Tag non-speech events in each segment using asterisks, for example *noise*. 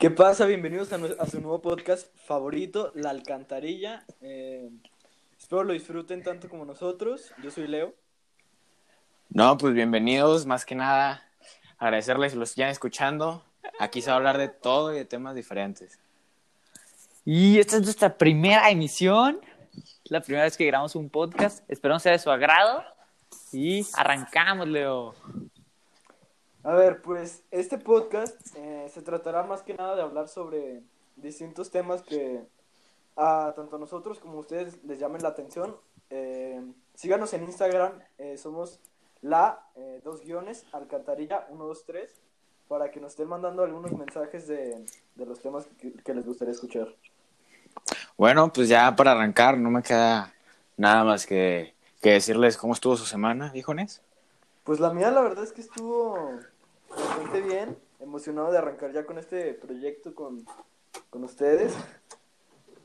¿Qué pasa? Bienvenidos a, su nuevo podcast favorito, La Alcantarilla. Eh, espero lo disfruten tanto como nosotros. Yo soy Leo. No, pues bienvenidos, más que nada, agradecerles los están escuchando. Aquí se va a hablar de todo y de temas diferentes. Y esta es nuestra primera emisión. La primera vez que grabamos un podcast. Esperamos sea de su agrado. Y arrancamos, Leo. A ver, pues este podcast eh, se tratará más que nada de hablar sobre distintos temas que a tanto nosotros como a ustedes les llamen la atención. Eh, síganos en Instagram, eh, somos la eh, dos guiones, alcantarilla 123, para que nos estén mandando algunos mensajes de, de los temas que, les gustaría escuchar. Bueno, pues ya para arrancar, no me queda nada más que, que decirles cómo estuvo su semana, híjones. Pues la mía la verdad es que estuvo bastante bien, emocionado de arrancar ya con este proyecto con, con ustedes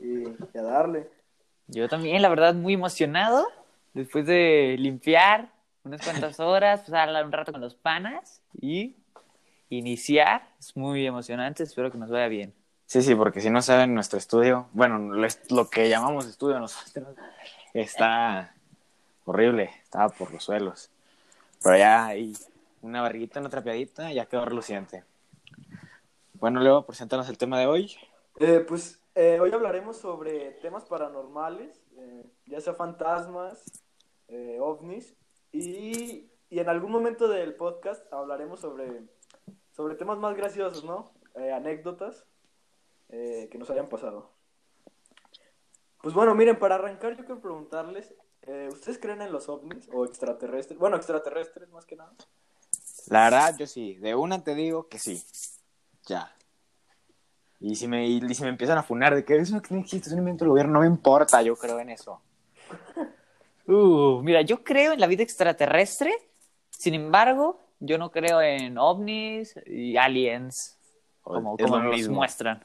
y, y a darle. Yo también, la verdad, muy emocionado. Después de limpiar unas cuantas horas, pasar un rato con los panas y iniciar. Es muy emocionante. Espero que nos vaya bien. Sí, sí, porque si no saben, nuestro estudio, bueno, lo, es- lo que llamamos estudio nosotros, está horrible, estaba por los suelos. Pero ya hay una barriguita, una trapeadita, ya quedó reluciente. Bueno, Leo, preséntanos el tema de hoy. Eh, pues eh, hoy hablaremos sobre temas paranormales, eh, ya sea fantasmas, ovnis, y, y en algún momento del podcast hablaremos sobre, sobre temas más graciosos, ¿no? Anécdotas que nos hayan pasado. Pues bueno, miren, para arrancar yo quiero preguntarles, eh, ¿ustedes creen en los ovnis o extraterrestres? Bueno, extraterrestres más que nada. La verdad, yo sí, de una te digo que sí. Ya. Y si me, y si me empiezan a funar de que eso no existe, es un invento del gobierno, no me importa, yo creo en eso. *laughs* Uh, mira, yo creo en la vida extraterrestre. Sin embargo, yo no creo en ovnis y aliens, como, como nos mismo. muestran.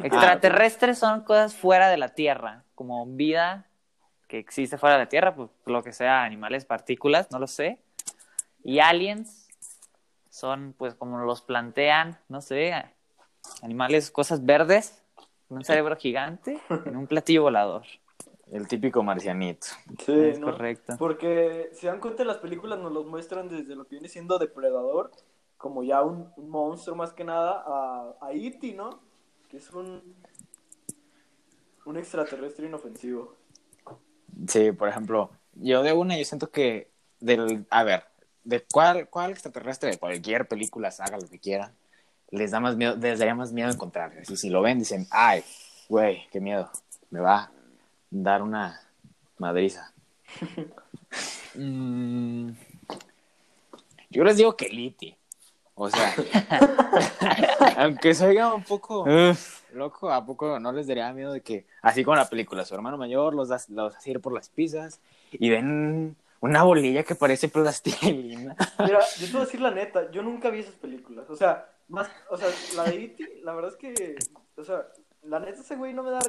Extraterrestres son cosas fuera de la Tierra, como vida que existe fuera de la Tierra, pues lo que sea, animales, partículas, no lo sé. Y aliens son, pues como los plantean, no sé, animales, cosas verdes, con un cerebro gigante, en un platillo volador. El típico marcianito. Sí, Es ¿no? correcto. Porque si dan cuenta, las películas nos los muestran desde lo que viene siendo depredador, como ya un, un monstruo más que nada, a, a E.T., ¿no? Que es un, un extraterrestre inofensivo. Sí, por ejemplo, yo de una, yo siento que del, a ver, de cuál, cuál extraterrestre de cualquier película, saga lo que quieran, les da más miedo, les daría más miedo encontrar. Así, si lo ven, dicen, ay, güey, qué miedo, me va a dar una madriza. Mm, Yo les digo que Liti. O sea, *laughs* aunque se oiga un poco uf. Loco, ¿a poco no les daría miedo de que, así como la película, su hermano mayor los, da- los hace ir por las pizzas y ven una bolilla que parece plastilina? *laughs* Mira, yo te voy a decir la neta, yo nunca vi esas películas. O sea, más, o sea, la de E.T., la verdad es que, o sea, la neta ese güey no me da,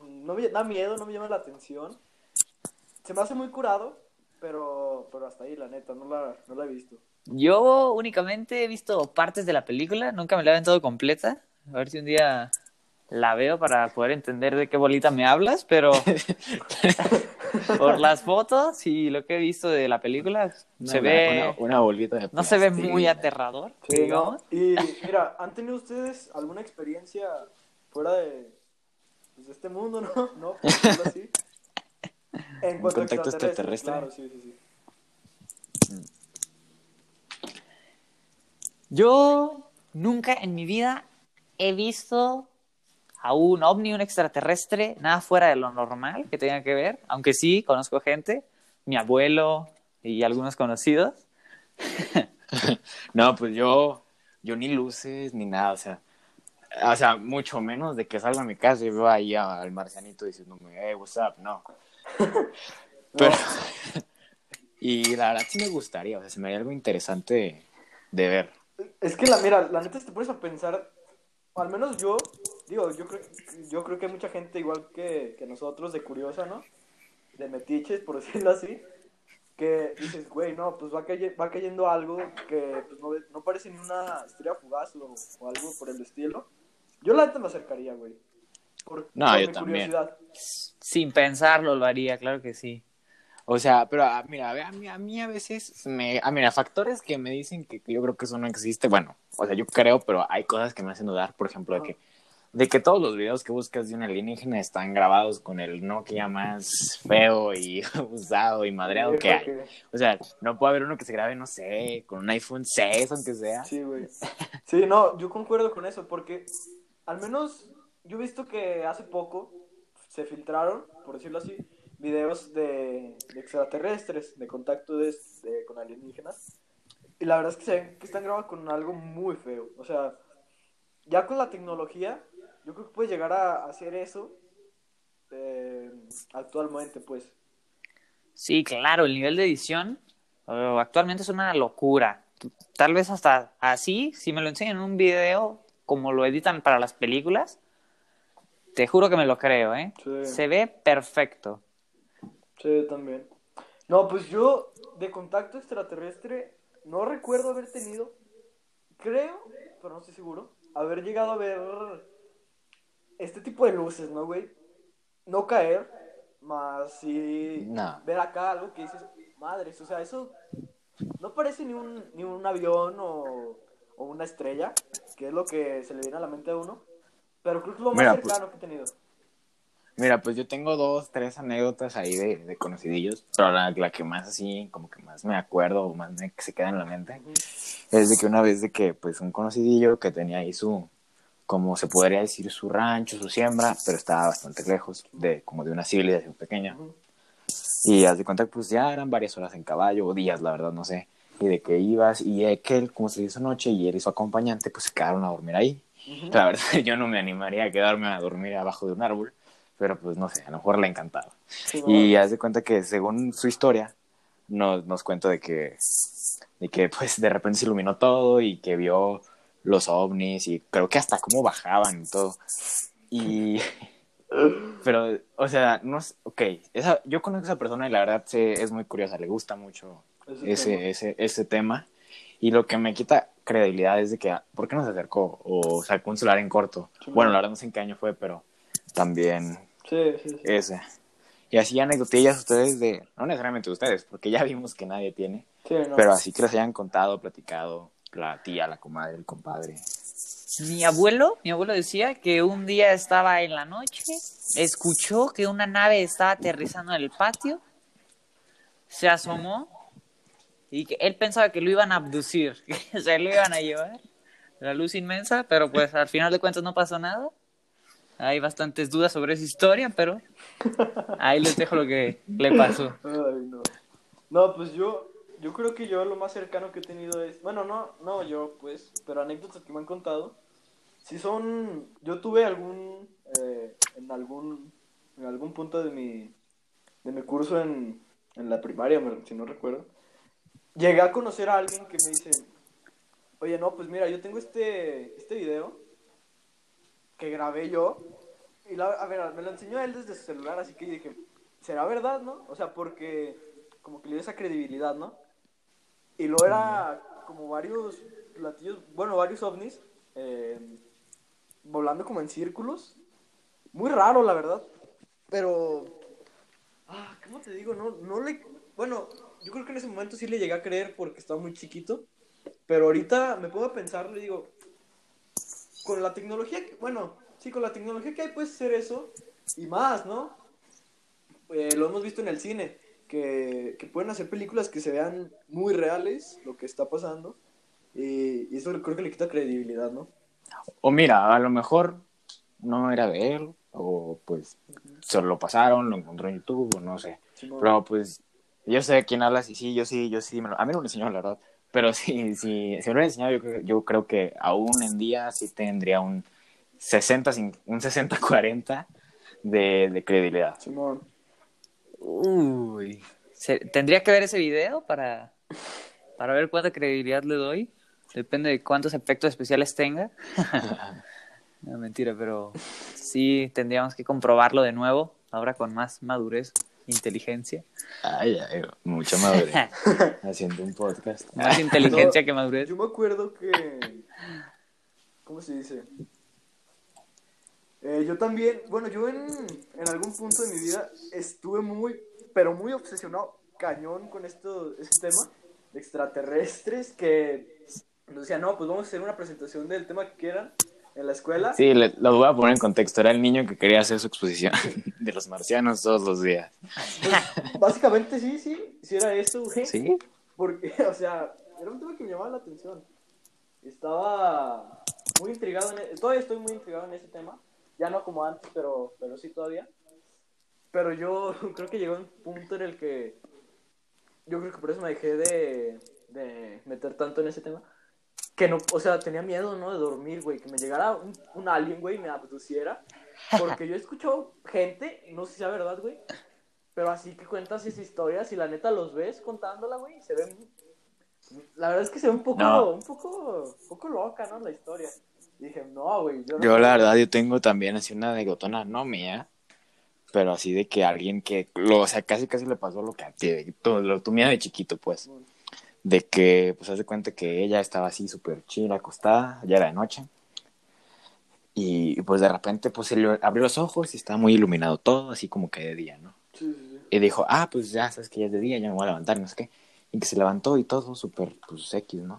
no me da miedo, no me llama la atención. Se me hace muy curado, pero, pero hasta ahí, la neta, no la, no la he visto. Yo únicamente he visto partes de la película, nunca me la he aventado completa. A ver si un día la veo para poder entender de qué bolita me hablas, pero *laughs* por las fotos y lo que he visto de la película, se Una- ve, Una, una bolita de no se ve muy aterrador, Sí, ¿no? Y mira, ¿han tenido ustedes alguna experiencia fuera de, pues, de este mundo, no? ¿No? Por decirlo así. *laughs* En cuanto contacto extraterrestre? Claro, sí, sí, sí. Yo nunca en mi vida he visto a un ovni, un extraterrestre, nada fuera de lo normal que tenga que ver, aunque sí conozco gente, mi abuelo y algunos conocidos. *laughs* No, pues yo, yo ni luces ni nada, o sea, o sea, mucho menos de que salga a mi casa y veo ahí al marcianito diciéndome, hey, what's up, no. *laughs* Pero, *laughs* y la verdad sí me gustaría, o sea, se me haría algo interesante de, de ver. Es que la, mira, la neta, si te pones a pensar, al menos yo, digo, yo creo, yo creo que hay mucha gente igual que, que nosotros de curiosa, ¿no? De metiches, por *laughs* decirlo así, que dices, güey, no, pues va, caye- va cayendo algo que pues, no, no parece ni una estrella fugaz o, o algo por el estilo. Yo la neta me acercaría, güey. Por, No, por yo mi también. curiosidad. Sin pensarlo lo haría, claro que sí. O sea, pero ah, mira, a, ver, a mí, a mí a veces me... Ah, mira, factores que me dicen que, que yo creo que eso no existe. Bueno, o sea, yo creo, pero hay cosas que me hacen dudar. Por ejemplo, de que, de que todos los videos que buscas de un alienígena están grabados con el Nokia más feo y *laughs* usado y madreado que hay. O sea, no puede haber uno que se grabe, no sé, con un iPhone 6, aunque sea. Sí, güey. Sí, no, yo concuerdo con eso, porque al menos yo he visto que hace poco se filtraron, por decirlo así, videos de, de extraterrestres, de contacto de, de- con alienígenas. Y la verdad es que se ven que están grabados con algo muy feo. O sea, ya con la tecnología, yo creo que puedes llegar a hacer eso eh, actualmente, pues. Sí, claro, el nivel de edición eh, actualmente es una locura. Tal vez hasta así, si me lo enseñan en un video como lo editan para las películas, te juro que me lo creo, ¿eh? Sí. Se ve perfecto. Sí, también. No, pues yo de contacto extraterrestre no recuerdo haber tenido, creo, pero no estoy seguro, haber llegado a ver este tipo de luces, ¿no, güey? No caer, más sí No. ver acá algo que dices, madres, o sea, eso no parece ni un, ni un avión o, o una estrella, que es lo que se le viene a la mente a uno, pero creo que es lo más Mira, pues- cercano que he tenido. Mira, pues yo tengo dos, tres anécdotas ahí de, de conocidillos, pero la, la que más así, como que más me acuerdo o más me, se queda en la mente, es de que una vez de que, pues, un conocidillo que tenía ahí su, como se podría decir, su rancho, su siembra, pero estaba bastante lejos de, como de una civilización pequeña. Y haz de cuenta que pues ya eran varias horas en caballo, o días, la verdad, no sé. Y de que ibas, y aquel, como se hizo noche, y él y su acompañante, pues se quedaron a dormir ahí. Ujú. La verdad, *laughs* yo no me animaría a quedarme a dormir abajo de un árbol, pero pues no sé, a lo mejor le encantaba. Sí, Y no. haz de cuenta que según su historia, nos, nos cuenta de que, de que pues de repente se iluminó todo y que vio los ovnis y creo que hasta cómo bajaban y todo. Y... *laughs* Pero, o sea, no es... Ok, esa, yo conozco a esa persona y la verdad se, es muy curiosa, le gusta mucho Ese ese, tema. ese, ese tema. Y lo que me quita credibilidad es de que, ¿por qué no se acercó? O sacó un celular en corto. Sí, bueno, no. la verdad no sé en qué año fue, pero también Sí, sí, sí. ese. Y así anécdotillas ustedes de, no necesariamente ustedes, porque ya vimos que nadie tiene, Sí, no. pero así que les hayan contado, platicado, la tía, la comadre, el compadre. Mi abuelo, mi abuelo decía que un día estaba en la noche, escuchó que una nave estaba aterrizando en el patio, se asomó y que él pensaba que lo iban a abducir, *laughs* que se lo iban a llevar. La luz inmensa, pero pues al final de cuentas no pasó nada. Hay bastantes dudas sobre esa historia, pero ahí les dejo lo que le pasó. Ay, no. No, pues yo, yo creo que yo lo más cercano que he tenido es, bueno, no, no yo, pues, pero anécdotas que me han contado, si son, yo tuve algún, eh, en algún, en algún punto de mi, de mi curso en, en la primaria, si no recuerdo, llegué a conocer a alguien que me dice, oye, no, pues mira, yo tengo este, este video que grabé yo, y la, a ver, me lo enseñó él desde su celular, así que dije, ¿será verdad, no? O sea, porque como que le dio esa credibilidad, ¿no? Y lo era como varios platillos, bueno, varios ovnis, eh, volando como en círculos. Muy raro, la verdad. Pero, ah, ¿cómo te digo? No, no le, bueno, yo creo que en ese momento sí le llegué a creer porque estaba muy chiquito. Pero ahorita me pongo a pensar, le digo, con la tecnología, que, bueno, sí, con la tecnología que hay puede ser eso y más, ¿no? Eh, lo hemos visto en el cine, que, que pueden hacer películas que se vean muy reales, lo que está pasando, y, y eso creo que le quita credibilidad, ¿no? O mira, a lo mejor no era de él, o pues se lo pasaron, lo encontró en YouTube, o no sé. Simón. Pero pues yo sé de quién hablas y sí, yo sí, yo sí, me lo- a mí no me lo enseñó la verdad. Pero *laughs* sí, sí, si me lo hubiera enseñado, yo, creo- yo creo que aún en día sí tendría un 60, cin- un 60-40 de, de credibilidad. Simón. Uy. Tendría que ver ese video para, para ver cuánta credibilidad le doy. Depende de cuántos efectos especiales tenga. *laughs* no, mentira, pero sí tendríamos que comprobarlo de nuevo, ahora con más madurez. inteligencia. Ay, ay, mucha madurez. *laughs* Haciendo un podcast. Más inteligencia No, que madurez. Yo me acuerdo que. ¿Cómo se dice? Eh, yo también, bueno, yo en, en algún punto de mi vida estuve muy, pero muy obsesionado, cañón con esto, este tema de extraterrestres que nos decían, no, pues vamos a hacer una presentación del tema que quieran en la escuela. Sí, le- lo voy a poner en contexto. Era el niño que quería hacer su exposición *laughs* de los marcianos todos los días. Pues, básicamente sí, sí, sí era eso, güey. ¿Sí? Porque, *laughs* o sea, era un tema que me llamaba la atención. Estaba muy intrigado, en e- todavía estoy muy intrigado en ese tema. Ya no como antes, pero, pero sí todavía. Pero yo *laughs* creo que llegó un punto en el que yo creo que por eso me dejé de, de meter tanto en ese tema. Que no, o sea, tenía miedo, ¿no? De dormir, güey. Que me llegara un, un alien, güey, y me abduciera. Porque yo he escuchado gente, no sé si sea verdad, güey, pero así que cuentas esas historias y la neta los ves contándola, güey, y se ven... La verdad es que se ve un poco, No. un poco, un poco loca, ¿no? La historia. Y dije, no, güey, yo no Yo, la verdad, yo tengo también así una anécdotona, no mía, pero así de que alguien que, lo, o sea, casi casi le pasó lo que a ti, de- lo, tu mía de chiquito, pues, de que, pues, haz de cuenta que ella estaba así súper chila, acostada, ya era de noche, y pues de repente, pues, se le abrió los ojos y estaba muy iluminado todo, así como que de día, ¿no? Sí, sí, sí. Y dijo, ah, pues ya sabes que ya es de día, ya me voy a levantar, no sé qué, y que se levantó y todo súper, pues, X, ¿no?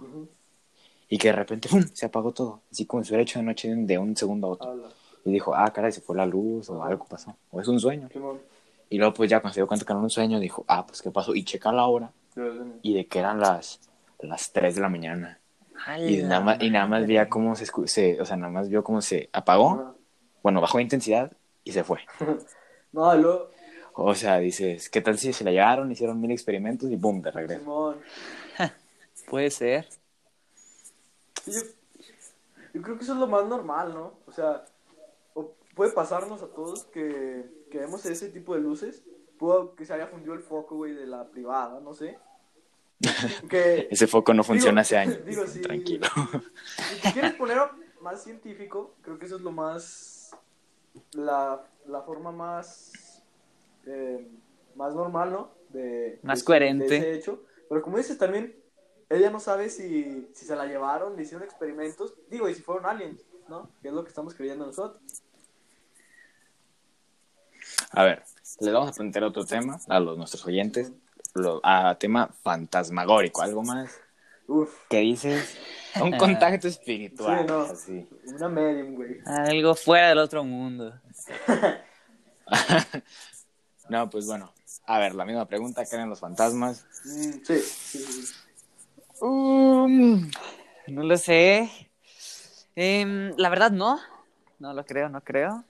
Y que de repente, ¡pum!, se apagó todo, así como si hubiera hecho de noche de un segundo a otro. Y dijo, ah, caray, se fue la luz o algo pasó. O es un sueño. Y luego, pues ya cuando se dio cuenta que no era un sueño, dijo, ah, pues qué pasó. Y checa la hora y de que eran las, las 3 de la mañana. Y nada más, y nada más veía cómo se, o sea, nada más vio cómo se apagó. Bueno, bajó de intensidad y se fue. *laughs* No, luego, O sea, dices, ¿qué tal si se la llevaron, hicieron mil experimentos y boom, de regreso? *laughs* Puede ser. Sí, yo, yo creo que eso es lo más normal, ¿no? O sea, o puede pasarnos a todos que, que vemos ese tipo de luces. Pudo que se haya fundido el foco, güey, de la privada, no sé. *laughs* Que, Ese foco no funciona Digo- hace años. *laughs* digo, sí. Tranquilo. si te quieres poner más científico, creo que eso es lo más. La, la forma más. eh, más normal, ¿no? De, Más de- coherente. de ese hecho. Pero como dices también, ella no sabe si, si se la llevaron, le hicieron experimentos. Digo, y si fueron aliens, ¿no? Que es lo que estamos creyendo nosotros. A ver, les vamos a plantear otro tema a los nuestros oyentes. Lo, a tema fantasmagórico, algo más. Uf, ¿Qué dices? Un *laughs* contacto espiritual. Sí, no. así. una medium, güey. Algo fuera del otro mundo. *laughs* No, pues bueno. A ver, la misma pregunta, ¿creen los fantasmas? Mm, sí, sí, sí. Um, no lo sé. Em, la verdad, no. No lo creo, no creo.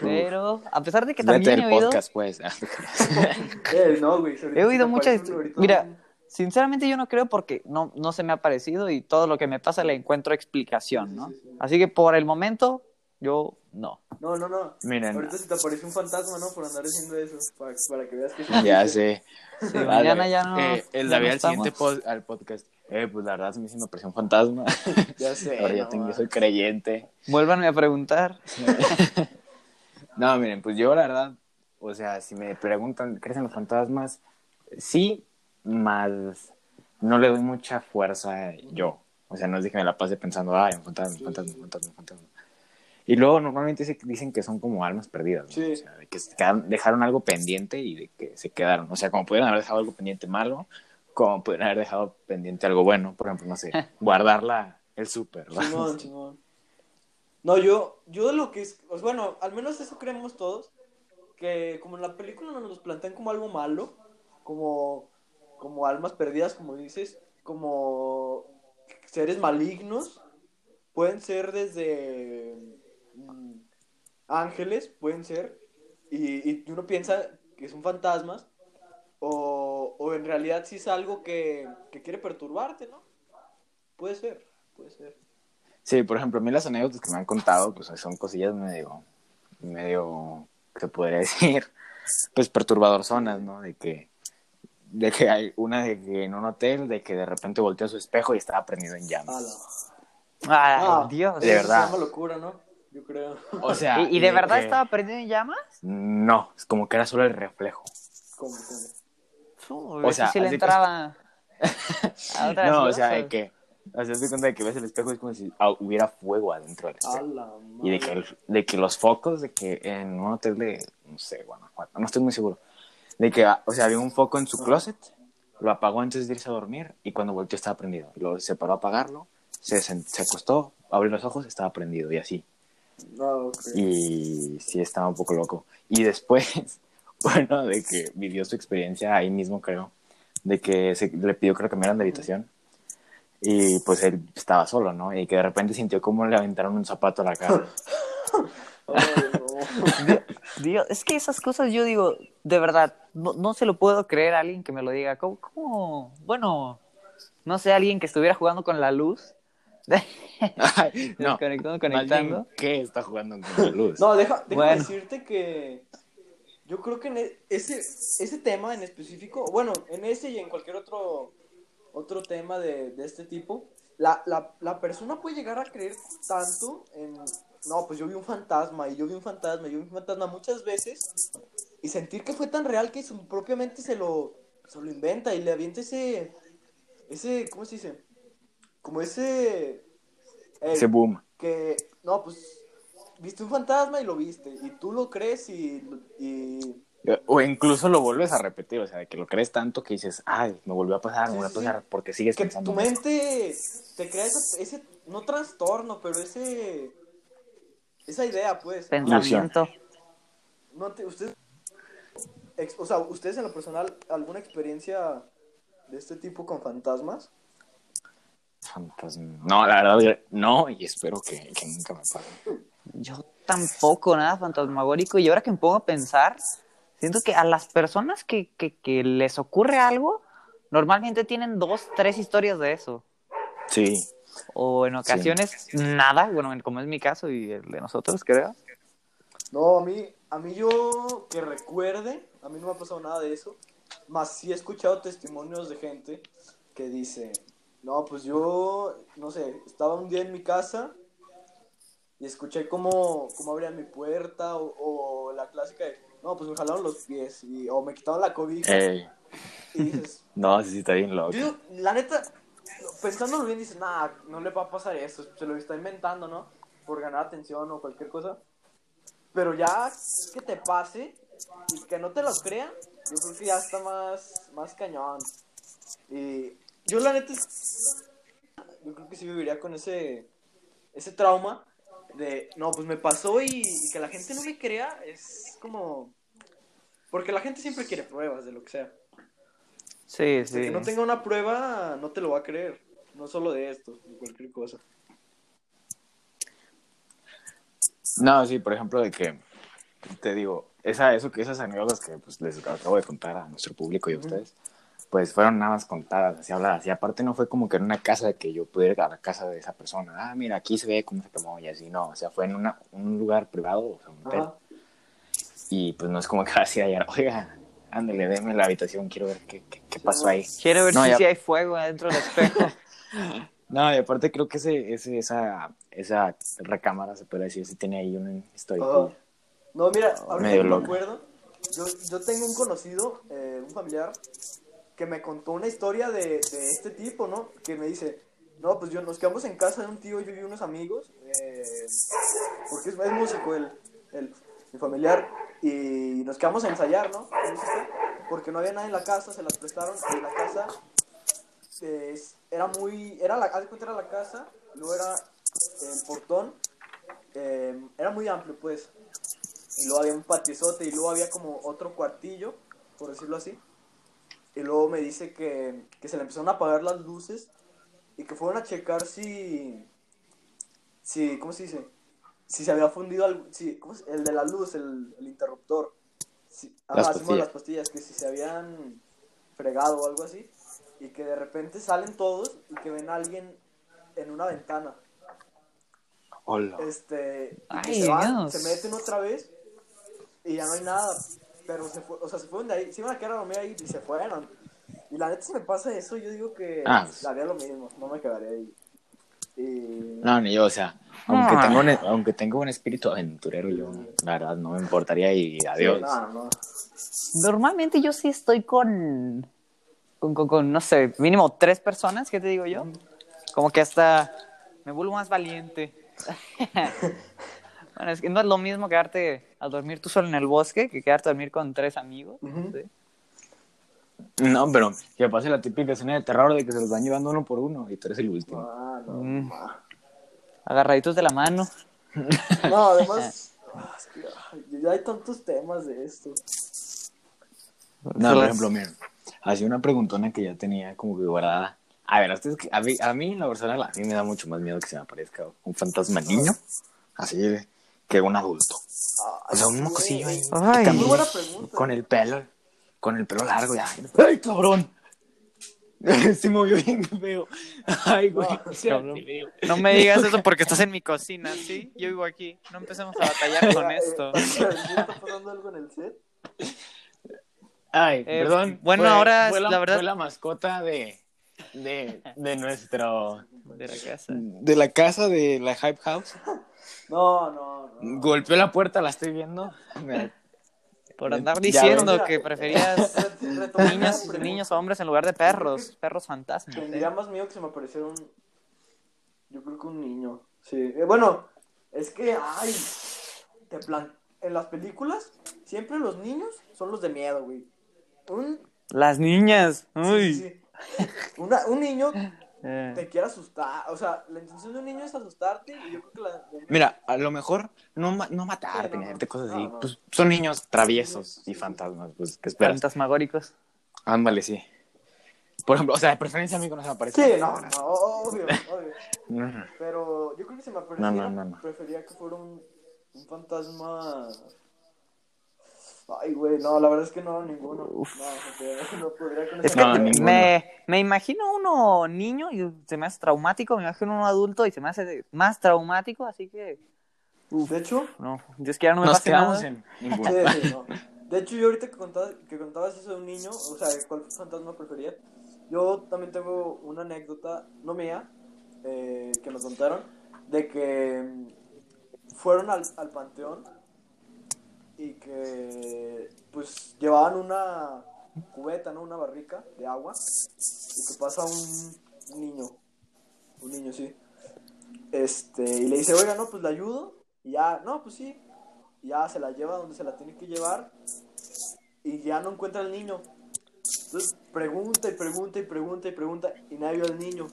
Pero, a pesar de que también he oído, podcast, pues. *laughs* Eh, no, güey. he oído muchas. Mira, sinceramente yo no creo porque no, no se me ha parecido y todo lo que me pasa le encuentro explicación, ¿no? Sí, sí, sí. Así que por el momento, yo no. No, no, no. Miren. Ahorita se te aparece un fantasma, ¿no? Por andar haciendo eso. Para, para que veas que sí. ya sé. Sí, mañana ya no. Eh, el no David al siguiente pod- al podcast. Eh, pues la verdad se me hizo una presión fantasma. *laughs* Ya sé. Ahora ya tengo, soy creyente. Vuélvanme a preguntar. *laughs* No, miren, pues yo la verdad, o sea, si me preguntan, ¿crees en los fantasmas? Sí, más no le doy mucha fuerza yo. O sea, no es de que me la pase pensando, ay, un fantasma, un fantasma, un fantasma, un fantasma. Y luego normalmente se- dicen que son como almas perdidas, ¿no? Sí. O sea, de que se quedaron- dejaron algo pendiente y de que se quedaron. O sea, como pudieron haber dejado algo pendiente malo, como pudieron haber dejado pendiente algo bueno. Por ejemplo, no sé, *laughs* guardar la, el súper. Simón, Simón. No, yo, yo de lo que es, pues, bueno, al menos eso creemos todos, que como en la película nos los plantean como algo malo, como, como almas perdidas, como dices, como seres malignos, pueden ser desde mm, ángeles, pueden ser, y, y uno piensa que son fantasmas, o, o en realidad sí es algo que, que quiere perturbarte, ¿no? Puede ser, puede ser. Sí, por ejemplo, a mí las anécdotas que me han contado, pues son cosillas medio, medio, ¿qué podría *laughs* decir? Pues perturbador zonas, ¿no? De que, de que hay una de que en un hotel, de que de repente volteó su espejo y estaba prendido en llamas. Ay, Ah, Dios. de verdad. Se llama locura, ¿no? Yo creo. O sea, ¿Y, y de verdad que- estaba prendido en llamas? No, es como que era solo el reflejo. ¿Cómo, cómo? o sea, sí le entraba a *laughs* No, o sea, de que. O sea, te cuenta de que ves el espejo es como si ah, hubiera fuego adentro del espejo. Y de que, de que los focos, de que en un hotel de, no sé, Guanajuato, no estoy muy seguro. De que, ah, o sea, había un foco en su closet, lo apagó antes de irse a dormir y cuando volteó estaba prendido. Y luego se paró a apagarlo, se, se acostó, abrió los ojos, estaba prendido y así. Y sí, estaba un poco loco. Y después, *laughs* bueno, de que vivió su experiencia ahí mismo, creo, de que se, le pidió que lo cambiaran de habitación. Y pues él estaba solo, ¿no? Y que de repente sintió como le aventaron un zapato a la cara. *laughs* *laughs* No. Dios, es que esas cosas yo digo, de verdad, no, no se lo puedo creer a alguien que me lo diga. ¿Cómo, cómo? Bueno, no sé, alguien que estuviera jugando con la luz. Ay, *laughs* no, Desconectando, conectando. ¿Qué está jugando con la *laughs* luz? No, deja, déjame Bueno. decirte que yo creo que en e- ese, ese tema en específico, bueno, en ese y en cualquier otro, otro tema de, de este tipo, la, la, la persona puede llegar a creer tanto en, no, pues yo vi un fantasma y yo vi un fantasma y yo vi un fantasma muchas veces y sentir que fue tan real que su propia mente se lo, se lo inventa y le avienta ese, ese, ¿cómo se dice? Como ese... Ese boom. que, no, pues, viste un fantasma y lo viste, y tú lo crees y, y O incluso lo vuelves a repetir, o sea, de que lo crees tanto que dices, ay, me volvió a pasar, me Sí, volvió a pasar, porque sigues que pensando. tu mente te crea ese, ese, no trastorno, pero ese, esa idea, pues. Pensamiento. No te, usted, ex- o sea, ustedes en lo personal, ¿alguna experiencia de este tipo con fantasmas? Fantasma. No, la verdad, no, y espero que, que nunca me pase. Yo tampoco, nada fantasmagórico. Y ahora que me pongo a pensar, siento que a las personas que, que, que les ocurre algo, normalmente tienen dos, tres historias de eso. Sí. O en ocasiones nada, bueno, como es mi caso y el de nosotros, creo. No, a mí, a mí yo que recuerde, a mí no me ha pasado nada de eso, más sí he escuchado testimonios de gente que dice, no, pues yo, no sé, estaba un día en mi casa y escuché cómo, cómo abrían mi puerta o, o la clásica de, no, pues me jalaron los pies y, o me quitaron la cobija Ey, y dices, *laughs* no, sí, está bien loco. yo la neta, pensándolo bien, dices, nah, no le va a pasar eso, se lo está inventando, ¿no? Por ganar atención o cualquier cosa. Pero ya que te pase y que no te lo crean, yo creo que ya está más, más cañón. Y yo la neta, es- yo creo que sí viviría con ese, ese trauma de, no, pues me pasó y, y que la gente no me crea, es como... Porque la gente siempre quiere pruebas de lo que sea. Sí, sí. que no tenga una prueba, no te lo va a creer. No solo de esto, de cualquier cosa. No, sí, por ejemplo, de que te digo, esa, eso que esas anécdotas que pues, les acabo de contar a nuestro público y a ustedes, pues fueron nada más contadas, así habladas. Y aparte no fue como que en una casa de que yo pudiera ir a la casa de esa persona. Ah, mira, aquí se ve cómo se quemó y así. No, o sea, fue en una, un lugar privado, o sea, un hotel. Ajá. Y pues no es como que así ayer, oiga, ándale, déme la habitación, quiero ver qué, qué, qué pasó ahí. Quiero ver No, si ya- hay fuego adentro del espejo. *laughs* *laughs* No, y aparte creo que ese, ese, esa, esa recámara, se puede decir, sí tiene ahí una historia. No, mira, que me acuerdo, yo, yo tengo un conocido, eh, un familiar, que me contó una historia de, de este tipo, ¿no? Que me dice, no, pues yo nos quedamos en casa de un tío, yo y unos amigos, eh, porque es, es músico el, el, mi familiar, y nos quedamos a ensayar, ¿no? Porque no había nadie en la casa, se las prestaron, y la casa era muy, era la, era la casa, luego era el portón, eh, era muy amplio, pues. Y luego había un patiozote y luego había como otro cuartillo, por decirlo así. Y luego me dice que, que se le empezaron a apagar las luces y que fueron a checar si. si ¿Cómo se dice? Si se había fundido algo. Si, ¿cómo se- el de la luz, el, el interruptor. Si, Las ajá, pastillas. las pastillas, que si se habían fregado o algo así. Y que de repente salen todos y que ven a alguien en una ventana. Hola. Este, y que Ay, se van, Dios. se meten otra vez y ya no hay nada. Pero se fue, o sea, se fueron de ahí, se iban a quedar a dormir ahí y se fueron. Y la neta, si me pasa eso, yo digo que Ah, pues. haría lo mismo, no me quedaría ahí. Y... No, ni yo, o sea, aunque, Ah. tengo un, aunque tengo un espíritu aventurero, yo, la verdad, no me importaría y Sí, adiós. no, no. Normalmente yo sí estoy con, con, con, con, no sé, mínimo tres personas, ¿qué te digo yo? Como que hasta me vuelvo más valiente. *laughs* bueno, es que no es lo mismo quedarte a dormir tú solo en el bosque que quedarte a dormir con tres amigos. Ujú. ¿sí? No, pero que pase la típica escena de terror de que se los van llevando uno por uno y tú eres el último. Ah, no, Mm. Agarraditos de la mano. *laughs* No, además, ya hay tantos temas de esto. No, por ejemplo, miren, hacía una preguntona que ya tenía como que guardada. A ver, a, ustedes, a, mí, a mí, en lo personal, a mí me da mucho más miedo que se me aparezca un fantasma niño, así de, que un adulto. Ah, O sea, un sí. mocosillo ahí, Ay. Muy buena pregunta. con el pelo, con el pelo largo, ya. ¡Ay, cabrón! *laughs* se movió bien feo. Ay, güey. No, cabrón. feo. No me digas *laughs* eso porque estás en mi cocina, ¿sí? Yo vivo aquí. No empecemos a batallar con esto. ¿Está pasando algo en el set? Ay, Eh, perdón. bueno, fue- ahora, fue la, la verdad- Fue la mascota de, de, de nuestro... De la casa. De la casa de la Hype House. No, no, no. Golpeó la puerta, la estoy viendo. Me- Por andar diciendo ves. que preferías *laughs* niños, niños o hombres en lugar de perros. Perros fantasmas. Tendría más miedo que se me apareciera un. Yo creo que un niño. Sí. Eh, bueno, es que, ay. Te plan... En las películas, siempre los niños son los de miedo, güey. Un. Las niñas. Uy. sí, sí. Una- un niño Eh, te quiere asustar. O sea, la intención de un niño es asustarte. Y yo creo que la. Mira, a lo mejor no, ma- no matarte, Sí, no, ni hacerte cosas así. no, no. Pues son niños traviesos y fantasmas, pues, ¿qué esperas? fantasmagóricos. Ándale, sí. Por ejemplo, o sea, de preferencia a mí que no se me aparece. Sí, no, no, obvio, obvio. Pero yo creo que si me apareciera, No, no, no, no. prefería que fuera un, un fantasma. Ay, güey, no, la verdad es que no, ninguno. Uf. No, no podría- no podría con Es que No, me, me imagino uno niño y se me hace traumático, me imagino uno adulto y se me hace más traumático, así que De hecho, no, Dios quiera no me Nos pase quedamos nada. en ninguno. sí, sí, *laughs* no. De hecho, yo ahorita que contabas, que contabas eso de un niño, o sea, cuál fantasma prefería, yo también tengo una anécdota, no mía, eh, que me contaron, de que fueron al, al panteón y que pues llevaban una cubeta, ¿no? Una barrica de agua y que pasa un, niño, un niño, sí. Este, y le dice, oiga, no, pues le ayudo. Y ya, no, pues sí. Y ya se la lleva donde se la tiene que llevar. Y ya no encuentra al niño. Entonces pregunta y pregunta y pregunta y pregunta. Y nadie vio al niño.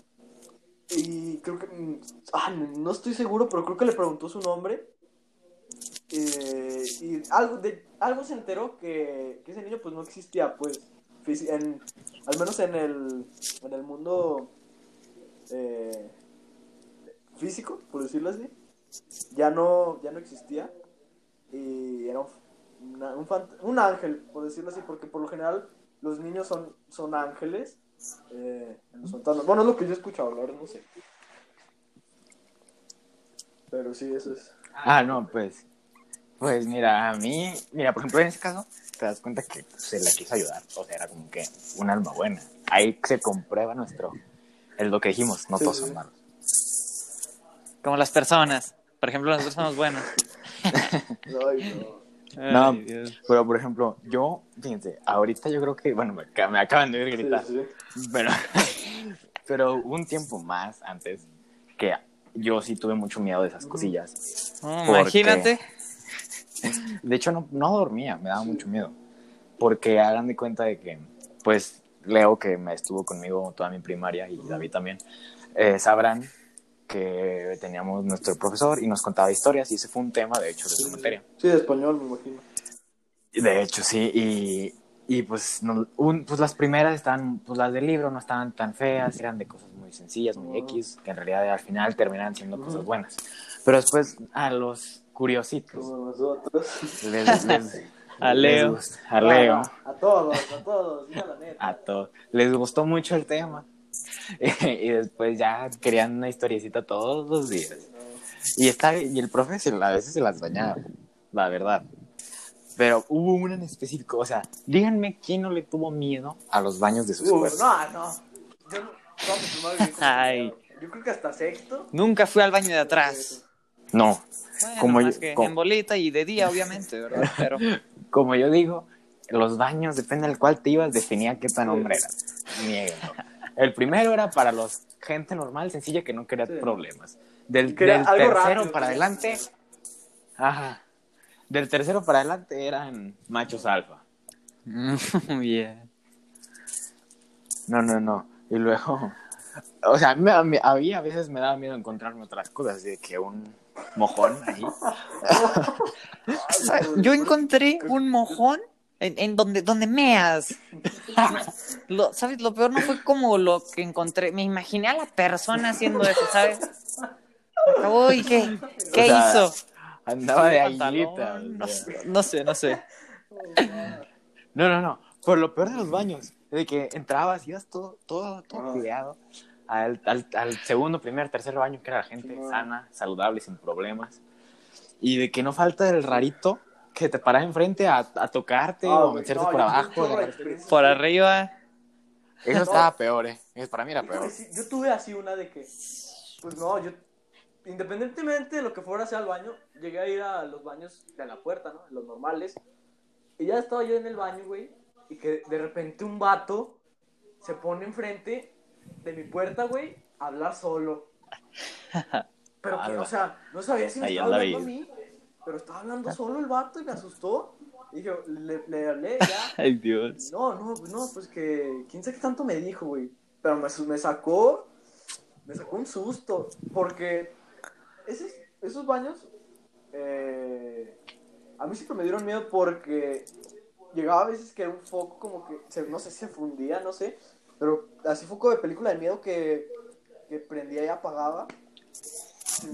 Y creo que. mm, Ah, no estoy seguro, pero creo que le preguntó su nombre. Eh, y algo, de, algo se enteró que, ese niño pues no existía, pues. En, al menos en el, en el mundo eh, físico, por decirlo así. Ya no, ya no existía. Y era un, un, ángel, por decirlo así, porque por lo general los niños son, son ángeles. eh. Bueno, es lo que yo he escuchado, la no sé. Pero sí, eso es. Ah, no, pues. Pues mira, a mí, mira, por ejemplo, en ese caso, te das cuenta que se la quiso ayudar. O sea, era como que un alma buena. Ahí se comprueba nuestro. Es lo que dijimos, no Sí, todos sí. son malos. Como las personas. Por ejemplo, nosotros somos buenos. *laughs* No. *laughs* No, Ay, Dios. pero por ejemplo, yo, fíjense, ahorita yo creo que, bueno, me, me acaban de oír gritar, sí. pero, *laughs* pero hubo un tiempo más antes que yo sí tuve mucho miedo de esas cosillas. No, Porque- imagínate. De hecho, no, no dormía, me daba mucho miedo. Porque hagan de cuenta de que, pues, Leo, que me estuvo conmigo toda mi primaria, y David también, eh, sabrán que teníamos nuestro profesor y nos contaba historias, y ese fue un tema, de hecho, de su materia. Sí, de español, me imagino. De hecho, sí, y, y pues, no- un- pues las primeras estaban, pues las del libro no estaban tan feas, eran de cosas muy sencillas, muy Ujú. X, que en realidad al final terminan siendo cosas buenas. Pero después, a los curiositos, Como nosotros. *laughs* les, les- A Leo. a Leo. A, a todos, a todos, diga la neta. a todos. Les gustó mucho el tema. *laughs* y después ya querían una historiecita todos los días. Y, está, y el profe se- a veces se las dañaba, la verdad. Pero hubo una en específico, o sea, díganme quién no le tuvo miedo a los baños de su Uh, no, no. Yo no. Ay. yo creo que hasta sexto. Nunca fui al baño de atrás. No, Bueno, Como yo- que como- en bolita y de día, obviamente, ¿verdad? Pero *laughs* como yo digo, los baños, depende del cual te ibas, definía qué tan hombre eras. El primero era para los gente normal, sencilla, que no quería Sí. problemas. Del, Que del tercero rápido, para adelante, ajá. Del tercero para adelante eran machos alfa. *laughs* muy bien. No, no, no. Y luego, o sea, a mí, a mí- a mí a veces me daba miedo encontrarme otras cosas, de que un mojón ahí. Yo encontré un mojón en, en donde, donde meas. Lo, ¿Sabes? Lo peor no fue como lo que encontré. Me imaginé a la persona haciendo eso, ¿sabes? Acabó y ¿qué? ¿Qué O sea, hizo? Andaba de aguilita. No, sé, no sé, no sé. No, no, no. Por lo peor de los baños, de que entrabas y ibas todo, todo, todo cuidado al, al, al segundo, primer, tercer baño, que era la gente Simón. sana, saludable, sin problemas. Y de que no falta el rarito que te para enfrente a, a tocarte Ah, o meterte no, por abajo. Por arriba. Eso No. estaba peor, ¿eh? Eso para mí era peor. yo tuve así una de que, pues no, yo, independientemente de lo que fuera hacia el baño, llegué a ir a los baños de la puerta, ¿no? Los normales. Y ya estaba yo en el baño, güey, y que de repente un vato se pone enfrente de mi puerta, güey, a hablar solo. *laughs* Pero que, Ala. o sea, no sabía si me Ahí estaba hablando a mí, pero estaba hablando solo el vato y me asustó. Y dije, le, le hablé ya. *laughs* Ay, Dios. No, no, pues no, pues que quién sabe qué tanto me dijo, güey. Pero me, me sacó, me sacó un susto, porque esos, esos baños, eh, a mí siempre me dieron miedo porque llegaba a veces que era un foco como que, se- no sé se fundía, no sé, pero así foco de película de miedo que, que prendía y apagaba.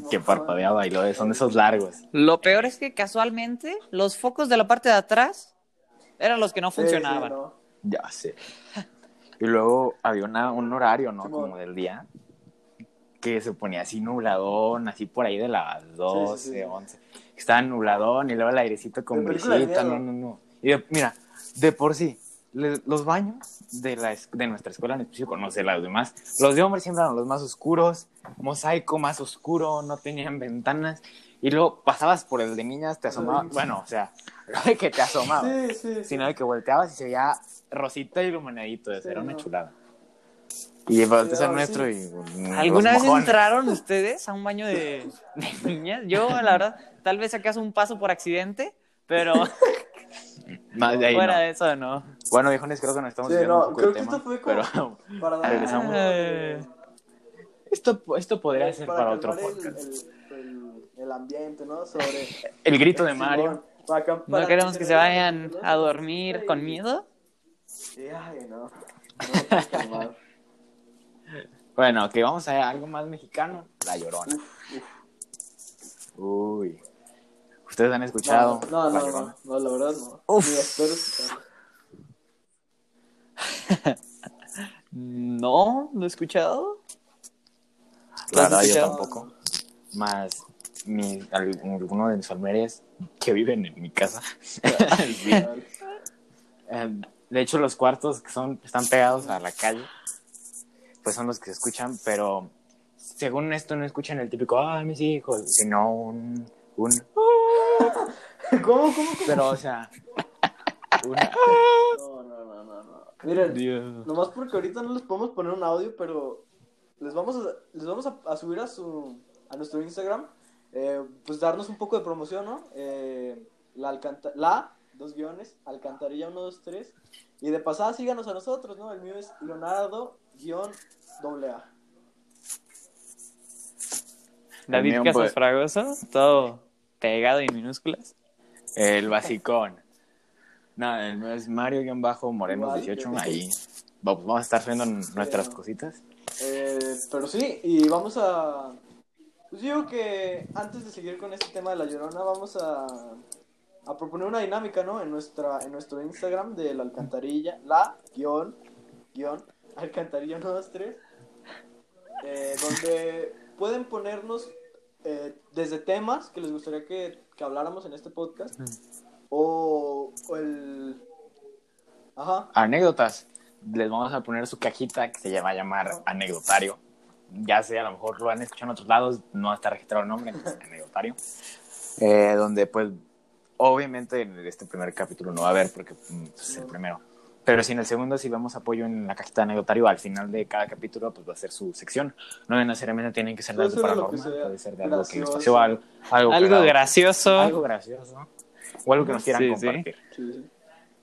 Que parpadeaba y lo de, son de esos largos. Lo peor es que casualmente los focos de la parte de atrás eran los que no Sí, sí, funcionaban. no. Ya sé. Y luego había una, un horario, ¿no? Como del día, que se ponía así nubladón, así por ahí de las 12, Sí, sí, sí. 11. Estaba nubladón y luego el airecito con brisita, no, no, no. Y de- mira, de por sí, le- los baños de, la, de nuestra escuela en específico, no sé, los demás, los de hombres siempre eran los más oscuros, mosaico más oscuro, no tenían ventanas. Y luego pasabas por el de niñas, te asomabas, Ay. bueno, o sea, *laughs* no de que te asomabas Sí, sí, sí. sino de que volteabas y se veía rosita iluminadito, eso Sí, era una no. chulada. Y volteas Sí, al nuestro sí. y... mm, ¿Alguna vez mojones. entraron ustedes a un baño de, de niñas? Yo, la verdad, tal vez acaso un paso por accidente, pero *laughs* Más de ahí, fuera no. de eso no. Bueno, viejones, creo que nos estamos Sí, desviando no, un poco creo que tema, esto fue como- pero *laughs* Para dar Regresamos. Eh, esto, esto podría eh, ser para, otro calmar el- podcast. El, el- el ambiente, ¿no? Sobre... El grito de Mario. para acá- ¿No para queremos que se vayan ¿no? a dormir con miedo? Sí, ay, no. No. *laughs* Bueno, que vamos a algo más mexicano, La Llorona. Uf, uf. Uy. ¿Ustedes han escuchado No, La no, Llorona? no, no, la verdad no. Uf. *laughs* No, no he escuchado. La ¿Lo has verdad, yo escuchado? tampoco. Más mi, al- alguno de mis familiares que viven en mi casa. *laughs* Eh, de hecho, los cuartos que son, están pegados a la calle, pues son los que se escuchan, pero según esto no escuchan el típico, ah, mis hijos, sino un, un, *laughs* ¿Cómo, cómo, cómo? pero, o sea, una, No, no, no, no, no. Miren, Dios. nomás porque ahorita no les podemos poner un audio, pero les vamos a, les vamos a, a subir a su a nuestro Instagram, eh, pues darnos un poco de promoción, ¿no? Eh, la alcanta la dos guiones, alcantarilla 1, 2, 3. Y de pasada síganos a nosotros, ¿no? El mío es Leonardo guion doble A. David Casas pues. Fragoso, todo pegado en minúsculas. el basicón. No, el mío es Mario-Morenos18, Igual, ahí vamos, vamos a estar subiendo nuestras cositas. Eh, pero sí, y vamos a. Pues digo que antes de seguir con este tema de la llorona, vamos a, a proponer una dinámica, ¿no? En, nuestra, en nuestro Instagram de la alcantarilla, la guion, guion, alcantarilla 123, eh, donde pueden ponernos eh, desde temas que les gustaría que, que habláramos en este podcast, o, o el. Ajá. Anécdotas. Les vamos a poner su cajita que se llama llamar anecdotario. ya sé, a lo mejor lo han escuchado en otros lados, no está registrado el nombre, entonces *laughs* anecdotario. Eh, donde pues obviamente en este primer capítulo no va a haber porque mm, pues, es el primero. Pero si en el segundo si vemos apoyo en la cajita de anecdotario, al final de cada capítulo pues va a ser su sección. No necesariamente tienen que ser de algo paranormal, puede ser de algo que les pasó, algo, algo, Algo cagado, gracioso, algo gracioso o algo que nos quieran Sí, compartir. Sí,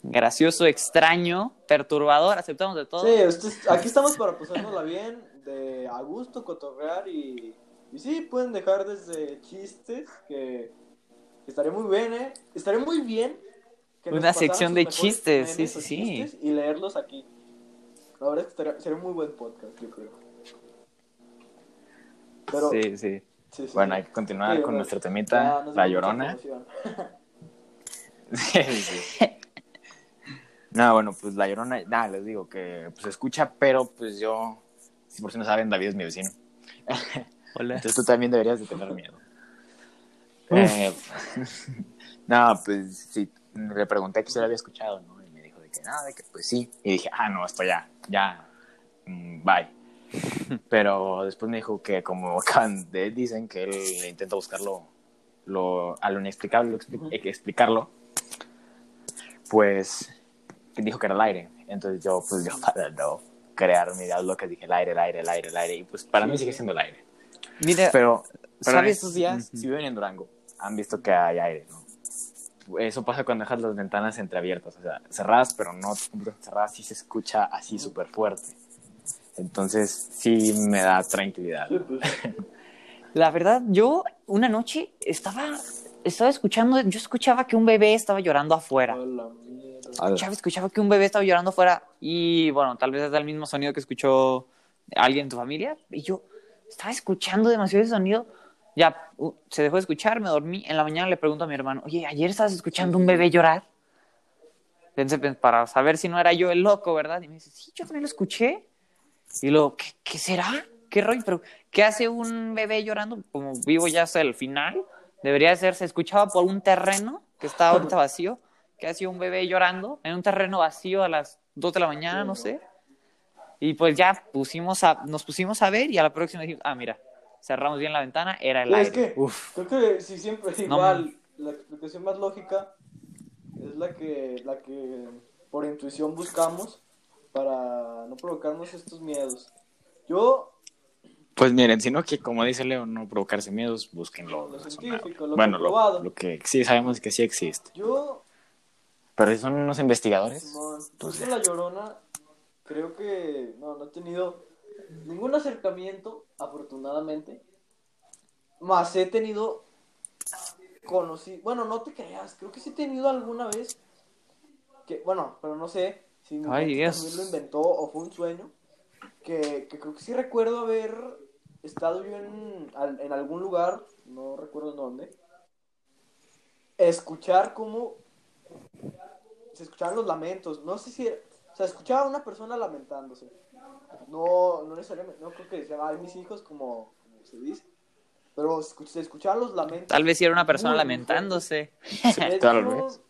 gracioso, extraño, perturbador, aceptamos de todo. Sí, es- aquí estamos para pasárnosla bien, de a gusto, cotorrear y, y sí, pueden dejar desde chistes que, estaría muy bien, ¿eh? Estaría muy bien que Una sección de chistes, sí, sí, sí. Y leerlos aquí. La verdad es que estaría, sería un muy buen podcast, yo creo. Pero, sí, Sí, sí. sí, Bueno, hay que continuar Sí, con ya temita, La Llorona. *laughs* información. Sí, sí. No, bueno, pues La Llorona, nada, les digo que pues escucha, pero pues yo, si por si no saben, David es mi vecino. *laughs* Hola. Entonces tú también deberías de tener miedo. Eh, *laughs* no, pues sí, le pregunté que si lo había escuchado, ¿no? Y me dijo de que nada, de que pues sí. Y dije, ah, no, esto ya, ya, mm, bye. *laughs* Pero después me dijo que como acaban de, dicen que él intenta buscarlo lo, a lo inexplicable, lo expli- explicarlo, pues dijo que era el aire. Entonces yo, pues yo *laughs* para no crear mi ideas locas dije el aire, el aire, el aire, el aire. Y pues para Sí, mí sigue sí. siendo el aire. Mira, Pero, pero ¿sabes? estos días, Ujú. si viven en Durango, han visto que hay aire, ¿no? Eso pasa cuando dejas las ventanas entreabiertas, o sea, cerradas, pero no cerradas, y se escucha así súper fuerte. Entonces, sí me da tranquilidad. Sí, pues, *laughs* la verdad, yo una noche estaba, estaba escuchando, yo escuchaba que un bebé estaba llorando afuera. Escuchaba, escuchaba que un bebé estaba llorando afuera y bueno, tal vez es el mismo sonido que escuchó alguien en tu familia. Y yo estaba escuchando demasiado ese sonido. Ya uh, se dejó de escuchar, me dormí. En la mañana le pregunto a mi hermano, oye, ayer estabas escuchando un bebé llorar. Pensé, pues, para saber si no era yo el loco, ¿verdad? Y me dice, sí, yo también lo escuché. Y luego, ¿qué, qué será? ¿Qué rollo? ¿Pero qué hace un bebé llorando? Como vivo ya hasta el final, debería de ser, se escuchaba por un terreno que está ahorita vacío, que hacía un bebé llorando en un terreno vacío a las 2 de la mañana, no sé. Y pues ya pusimos a, nos pusimos a ver y a la próxima dijimos, ah, mira, cerramos bien la ventana, era el Sí, es aire. que Uf. creo que si siempre No, igual la explicación más lógica es la que la que por intuición buscamos para no provocarnos estos miedos. Yo Pues miren, sino que como dice Leo, no provocarse miedos, búsquenlo. Lo científico, lo bueno, lo, comprobado. lo que sí sabemos que sí existe. yo Pero si son unos investigadores, pues yo con la llorona creo que no no he tenido ningún acercamiento afortunadamente. Más he tenido conocí, bueno, no te creas, creo que sí he tenido alguna vez que bueno, pero no sé si mi Ay, también lo inventó o fue un sueño que, que creo que sí recuerdo haber estado yo en, en algún lugar, no recuerdo en dónde, escuchar cómo se escuchaban los lamentos, no sé si, era- o sea, escuchaba a una persona lamentándose, no, no necesariamente, no creo que decía, ay, mis hijos, como, como se dice, pero se escuchaban los lamentos. Tal vez si era una persona lamentándose. *laughs* Tal vez.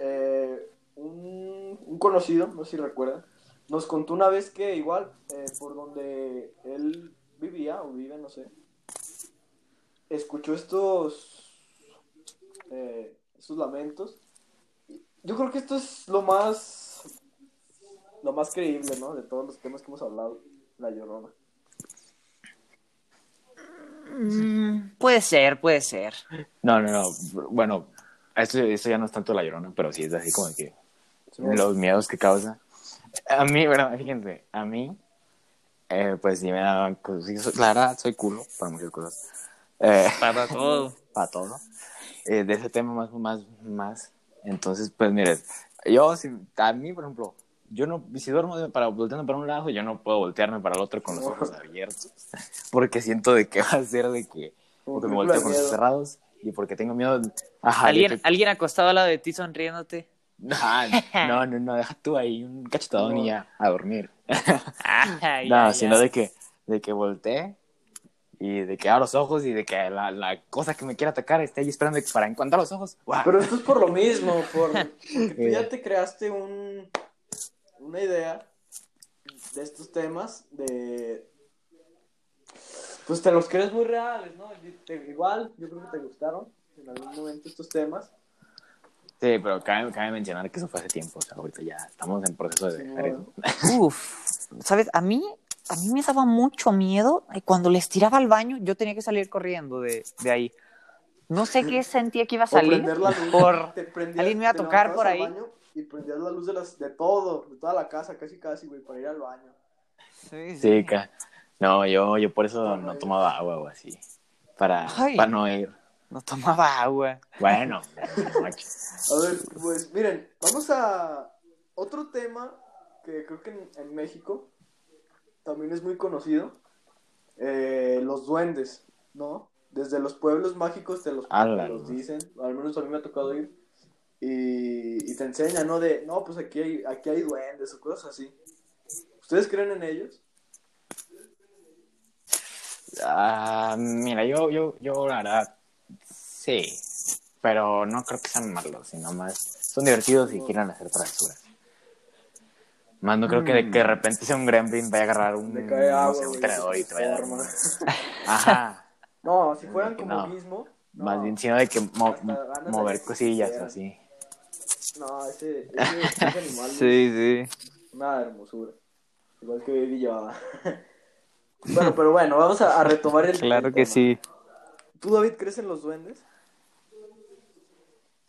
eh, un, un conocido, no sé si recuerdan, nos contó una vez que igual eh, por donde él vivía o vive, no sé, escuchó estos, eh, estos lamentos. Yo creo que esto es lo más, lo más creíble, ¿no? De todos los temas que hemos hablado, la llorona. Mm, puede ser, puede ser. no, no, no. Bueno, esto, esto ya no es tanto la llorona, pero sí es así como que los miedos que causa. A mí, verdad, fíjense, a mí, eh, pues sí me daban cosas. La verdad, soy culo para muchas cosas. Eh, Para todo. *laughs* para todo. Eh, de ese tema más, más, más. Entonces, pues mire, yo, si, a mí, por ejemplo, yo no, si duermo para, volteando para un lado, yo no puedo voltearme para el otro con los ojos abiertos, *laughs* porque siento de que *laughs* va a ser de que, porque me volteo con los ojos cerrados y porque tengo miedo. Ajá, ¿Alguien, que- alguien acostado al lado de ti sonriéndote. No, *laughs* no, no, deja tú ahí un cachetadón No. y ya, a dormir. *laughs* Ay, no, sino de que, de que voltee y de que abra los ojos y de que la, la cosa que me quiera atacar esté ahí esperando para encontrar los ojos. Pero esto es por lo mismo, por, *laughs* porque tú Eh. ya te creaste un, una idea de estos temas, de, pues te los crees muy reales, ¿no? Te- igual, yo creo que te gustaron en algún momento estos temas. Sí, pero cabe, cabe mencionar que eso fue hace tiempo. O sea, ahorita ya estamos en proceso de dejar eso. Uf, ¿sabes? A mí, a mí me daba mucho miedo y cuando les tiraba al baño, yo tenía que salir corriendo de, de ahí. No sé qué *laughs* sentía que iba a salir prender la luz, por... te prendías- alguien me iba a tocar por ahí. baño Y prendías la luz de, las, de todo, de toda la casa, casi casi, güey, para ir al baño. Sí, Sí, ca- no, yo, yo por eso no tomaba agua o así. Para, Ay. para no ir. No tomaba agua. Bueno. A ver, pues miren, vamos a otro tema que creo que en, en México también es muy conocido. eh, los duendes, ¿no? Desde los pueblos mágicos te los, Ala, te los no. dicen, al menos a mí me ha tocado ir. Y, y te enseñan, ¿no? De, no, pues aquí hay, aquí hay duendes o cosas así. ¿Ustedes creen en ellos? Ah, mira, yo, yo, yo, la verdad, sí. Pero no creo que sean malos, sino más. Son divertidos y quieren hacer travesuras. Más no creo que de, que de repente sea un gremlin vaya a agarrar un, Le cae no sé, un tenedor y te vaya a dar un- *laughs* Ajá. No, si fueran como No. mismo. no. Más bien, sino de que mo- mover que cosillas quisieran. así. No, ese, ese, ese *laughs* animal es sí. una hermosura. Igual que Baby Yoda. *laughs* bueno, pero bueno, vamos a, a retomar el Claro que tema. sí. ¿Tú, David, crees en los duendes?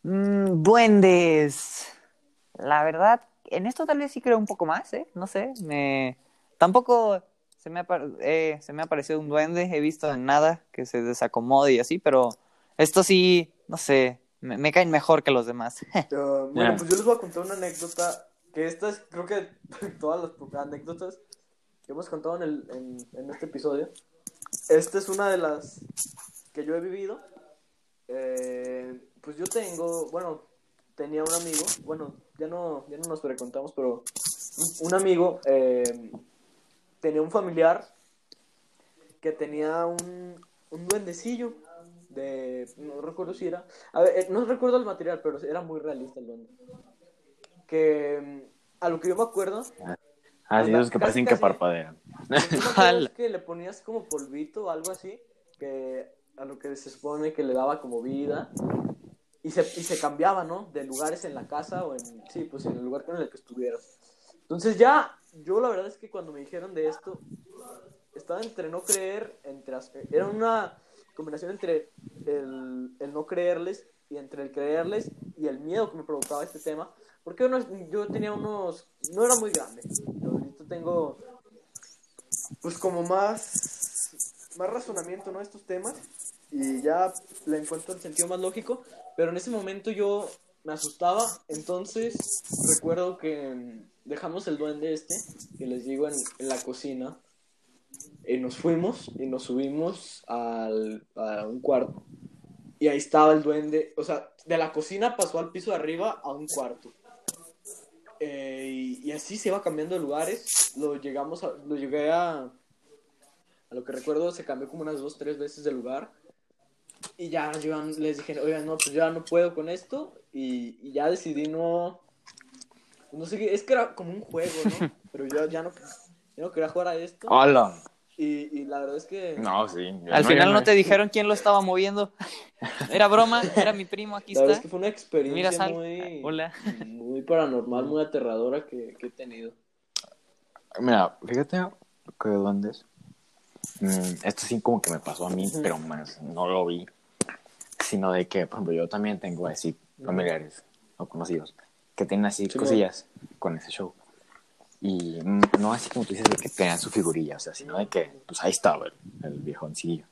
Mm, duendes. La verdad, en esto tal vez sí creo un poco más, ¿eh? No sé, me... Tampoco se me, ha, eh, se me ha parecido un duende, he visto en nada que se desacomode y así, pero esto sí, no sé, me, me caen mejor que los demás. Uh, *laughs* bueno, pues yo les voy a contar una anécdota. Que esta es, creo que *laughs* todas las anécdotas que hemos contado en, el, en, en este episodio. Esta es una de las que yo he vivido. Eh, pues yo tengo, bueno, tenía un amigo, bueno, ya no, ya no nos frecuentamos, pero un, amigo eh, tenía un familiar que tenía un, un duendecillo de, no recuerdo si era, a ver, eh, no recuerdo el material, pero era muy realista el duende. Que mm, a lo que yo me acuerdo, Ah, sí, esos que casi, parecen que casi. parpadean. *laughs* Ala. es que le ponías como polvito o algo así, que a lo que se supone que le daba como vida. Y se, y se cambiaba, ¿no? De lugares en la casa o en, sí, pues en el lugar con el que estuvieras. Entonces ya, yo la verdad es que cuando me dijeron de esto, estaba entre no creer, entre, era una combinación entre el, el no creerles y entre el creerles y el miedo que me provocaba este tema. Porque unos- yo tenía unos, no era muy grande, yo tengo, pues como más, más razonamiento, ¿no? Estos temas y ya le encuentro el sentido más lógico, pero en ese momento yo me asustaba, entonces recuerdo que mm, dejamos el duende este, que les digo, en, la cocina, y nos fuimos y nos subimos al, a un cuarto, y ahí estaba el duende, o sea, de la cocina pasó al piso de arriba a un cuarto. Eh, y, y así se iba cambiando de lugares, lo llegamos a, lo llegué a, a lo que recuerdo se cambió como unas dos, tres veces de lugar. Y ya yo les dije, oigan, no, pues ya no puedo con esto. Y, y ya decidí no. No sé qué, es que era como un juego, ¿no? *laughs* Pero yo ya no, yo no quería jugar a esto. ¡Hola! Y, y la verdad es que. No, sí. Al yo final yo no te dijeron quién lo estaba moviendo. *laughs* Era broma, era mi primo, aquí La verdad es está. que fue una experiencia Mira, Sal. muy, Hola. muy paranormal, muy aterradora que, que he tenido. Mira, fíjate que duendes. Mm, esto sí como que me pasó a mí, pero más no lo vi. Sino de que, por ejemplo, yo también tengo así familiares o conocidos que tienen así Sí, cosillas con ese show. Y mm, no así como tú dices de que tenían su figurilla, o sea, sino de que, pues ahí estaba el, el viejoncillo.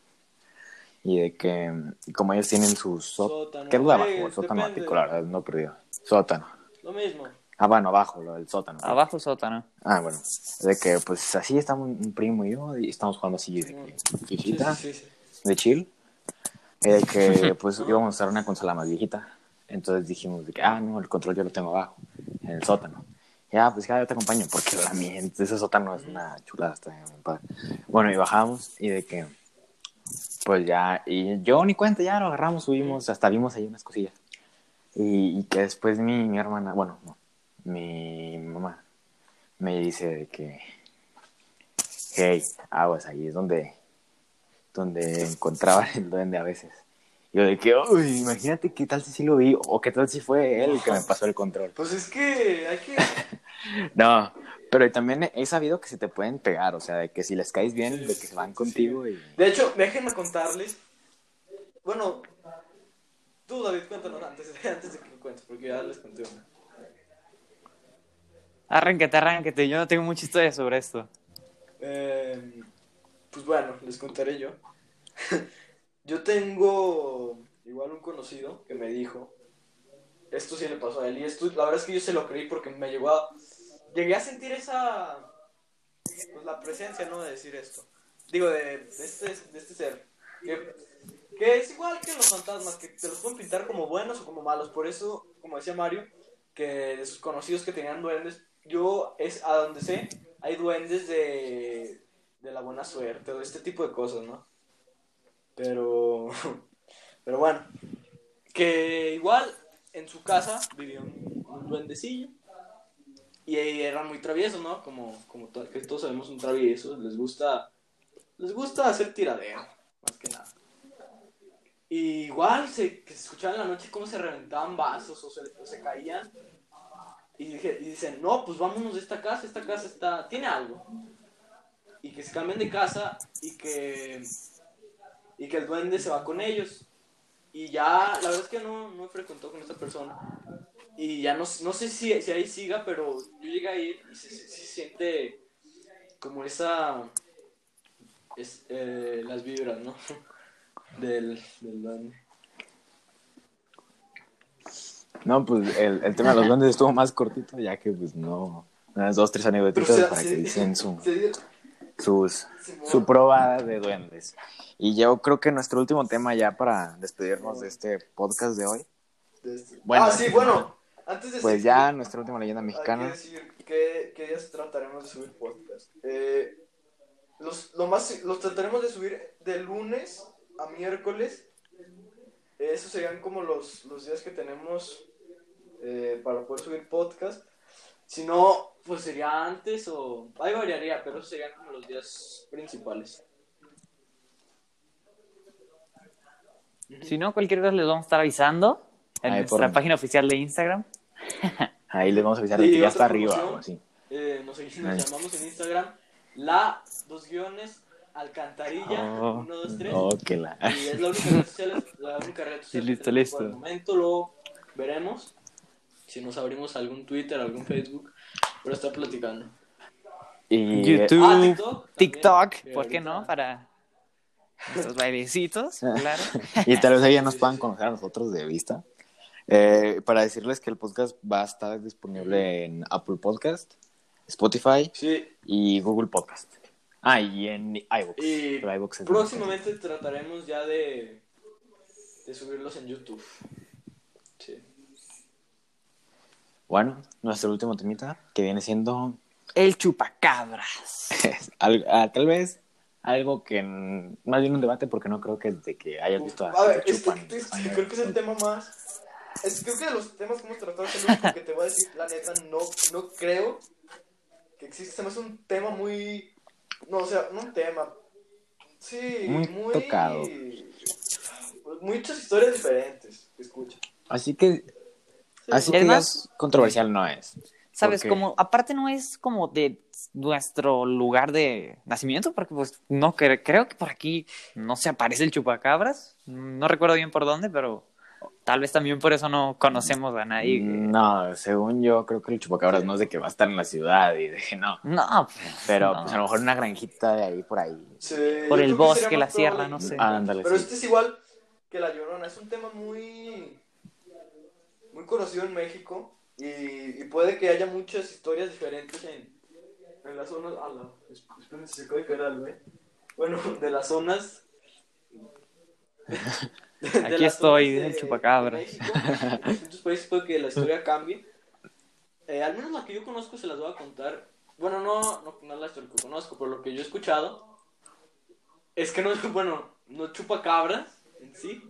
Y de que, como ellos tienen su sótano, Sótano. ¿qué es? El sótano la verdad, no perdido. Sótano. Lo mismo. Ah, bueno, abajo, lo del sótano. Abajo sótano. Ah, bueno. De que, pues, así estamos un primo y yo y estamos jugando así de que sí, sí, sí. de chill. Y de que, *laughs* pues, íbamos a usar una consola más viejita. Entonces dijimos de que, ah, no, el control yo lo tengo abajo, en el sótano. Ya, pues, ya yo te acompaño, porque la mía, ese sótano es una chulada, está bien padre. Bueno, y bajamos y de que, pues ya, y yo ni cuenta, ya lo agarramos, subimos, hasta vimos ahí unas cosillas. Y, y que después mi, mi hermana, bueno, no, mi mamá me dice de que, hey, aguas, ahí es donde, donde encontraban *laughs* el duende a veces. Yo de que, uy, imagínate qué tal si sí lo vi, o qué tal si fue él el que me pasó el control. Pues es que hay que... *laughs* No, pero también he sabido que se te pueden pegar, o sea, de que si les caes bien, de que se van contigo y... De hecho, déjenme contarles. Bueno, tú, David, cuéntanos antes, *laughs* antes de que lo cuentes, porque ya les conté una. Arránquete, arránquete. Yo no tengo mucha historia sobre esto. Eh, pues bueno, les contaré yo. *laughs* yo tengo igual un conocido que me dijo, esto sí le pasó a él, y esto, la verdad es que yo se lo creí porque me llegó a... Llegué a sentir esa... Pues la presencia, ¿no? De decir esto. Digo, de, este, de este ser. Que, que es igual que los fantasmas, que te los pueden pintar como buenos o como malos. Por eso, como decía Mario, que de sus conocidos que tenían duendes, yo es a donde sé, hay duendes de, de la buena suerte o este tipo de cosas, ¿no? Pero, *laughs* pero bueno, que igual en su casa vivía un, duendecillo y eran muy traviesos, ¿no? Como, como que todos sabemos un travieso, les gusta, les gusta hacer tiradero, más que nada. Y igual se, que se escuchaba en la noche cómo se reventaban vasos o se, o se caían. Y, dije, y dicen, no, pues vámonos de esta casa, esta casa está, tiene algo. Y que se cambien de casa y que, y que el duende se va con ellos. Y ya, la verdad es que no, no frecuentó con esta persona. Y ya no, no sé si, si ahí siga, pero yo llegué a ir y se, siente como esa, es, eh, las vibras, ¿no? *laughs* Del, del duende. No, pues el, el tema de los duendes estuvo más cortito, ya que pues no... Unas dos, tres anécdotas para se- que dicen su, dio- sus, su probada de duendes. Y yo creo que nuestro último tema ya para despedirnos de este podcast de hoy, este- Bueno, ah, sí, bueno. Antes de pues seguir, ya nuestra última leyenda Hay mexicana. que decir qué, qué días trataremos de subir podcast. Eh, los, lo más, los trataremos de subir de lunes a miércoles. Esos serían como los, los días que tenemos eh, para poder subir podcast. Si no, pues sería antes o... Ahí variaría, pero esos serían como los días principales. Si no, cualquier cosa les vamos a estar avisando en Ahí nuestra por- página oficial de Instagram. *laughs* Ahí les vamos a avisar de Y que ya otra está arriba promoción. así. Eh, nos, nos Ahí. llamamos en Instagram la dos guiones alcantarilla Oh. 1, 2, 3 Oh, que la... y es la única red social, la única red social listo, listo. por el momento lo veremos si nos abrimos algún Twitter algún Facebook pero está platicando Y, YouTube, Ah, TikTok TikTok, ¿por qué no? Para nuestros bailecitos, claro. *laughs* y tal vez ahí ya nos puedan conocer a nosotros de vista. Eh, para decirles que el podcast va a estar disponible en Apple Podcast, Spotify sí y Google Podcast. Ah, y en iVoox. y Pero iVoox es próximamente trataremos ya de de subirlos en YouTube sí Bueno, nuestro último temita, que viene siendo El chupacabras. *laughs* al- ah, tal vez algo que más bien un debate porque no creo que de que hayas visto A ver, que es que, chupan. es que creo que es el tema más. Es, creo que de los temas que hemos tratado que te voy a decir, la neta, no, no creo que existe. Se me hace un tema muy. No, o sea, un tema. Sí, Muy muy. tocado. pues, Muchas historias diferentes que escucha. Así que, así que Además- digas controversial no es. ¿Sabes? Porque- Como, aparte no es como de nuestro lugar de nacimiento, porque pues no cre- creo que por aquí no se aparece el chupacabras. No recuerdo bien por dónde, pero tal vez también por eso no conocemos a nadie. que- No, según yo, creo que el chupacabras no es de que va a estar en la ciudad y de no. No, pues, Pero no. pues a lo mejor una granjita de ahí por ahí. Sí, Por el que bosque, la sierra, probable. no sé. Ándale, Pero sí. este es igual que la llorona. Es un tema muy. Muy conocido en México. Y, y puede que haya muchas historias diferentes en, en las zonas. Ah, la, espérenme, se acaba de caer algo, ¿eh? Bueno, *laughs* de las zonas. *laughs* Aquí estoy, zonas el. En muchos países puede que la historia *laughs* cambie. Eh, al menos la que yo conozco se las voy a contar. Bueno, no, no, no es la historia que conozco, pero lo que yo he escuchado es que no, *laughs* bueno, no chupa cabras en sí.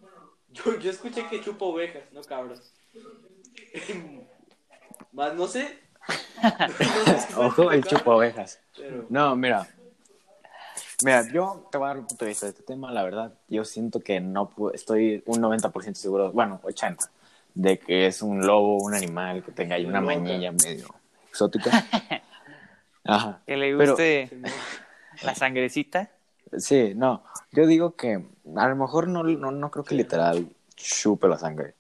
Yo, yo escuché que chupa ovejas, no cabras. Más no sé. No sé si Ojo, el chupa ovejas. Pero, No, mira. Mira, yo te voy a dar un punto de vista de este tema, la verdad. Yo siento que no estoy un 90% seguro, bueno, 80, de que es un lobo, un animal que tenga ahí una Loca. mañilla medio exótica. *laughs* Ajá. Que le guste *laughs* la sangrecita. Sí, no. Yo digo que a lo mejor no, no, no creo que literal chupe la sangre,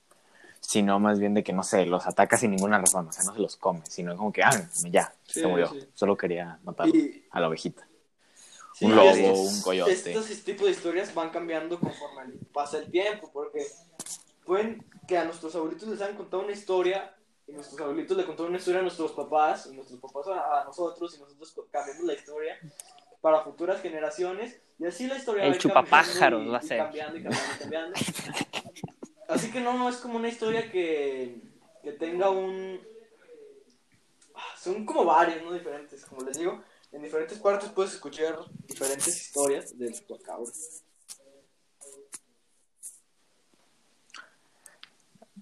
sino más bien de que, no sé, los ataca sin ninguna razón, o sea, no se los come, sino como que, ah, ya, Sí, se murió. sí. Solo quería matar Y- a la ovejita. Sí, Un lobo, estos- un coyote. Estos tipos de historias van cambiando conforme pasa el tiempo, porque pueden que a nuestros abuelitos les han contado una historia, y nuestros abuelitos le contaron una historia a nuestros papás, y nuestros papás a, a nosotros, y nosotros cambiamos la historia para futuras generaciones, y así la historia El va chupapájaros y- va a y ser. Cambiando y cambiando y cambiando. Así que no, no es como una historia que, que tenga un... Ah, Son como varios, ¿no? Diferentes, como les digo. En diferentes partes puedes escuchar diferentes historias del chupacabra.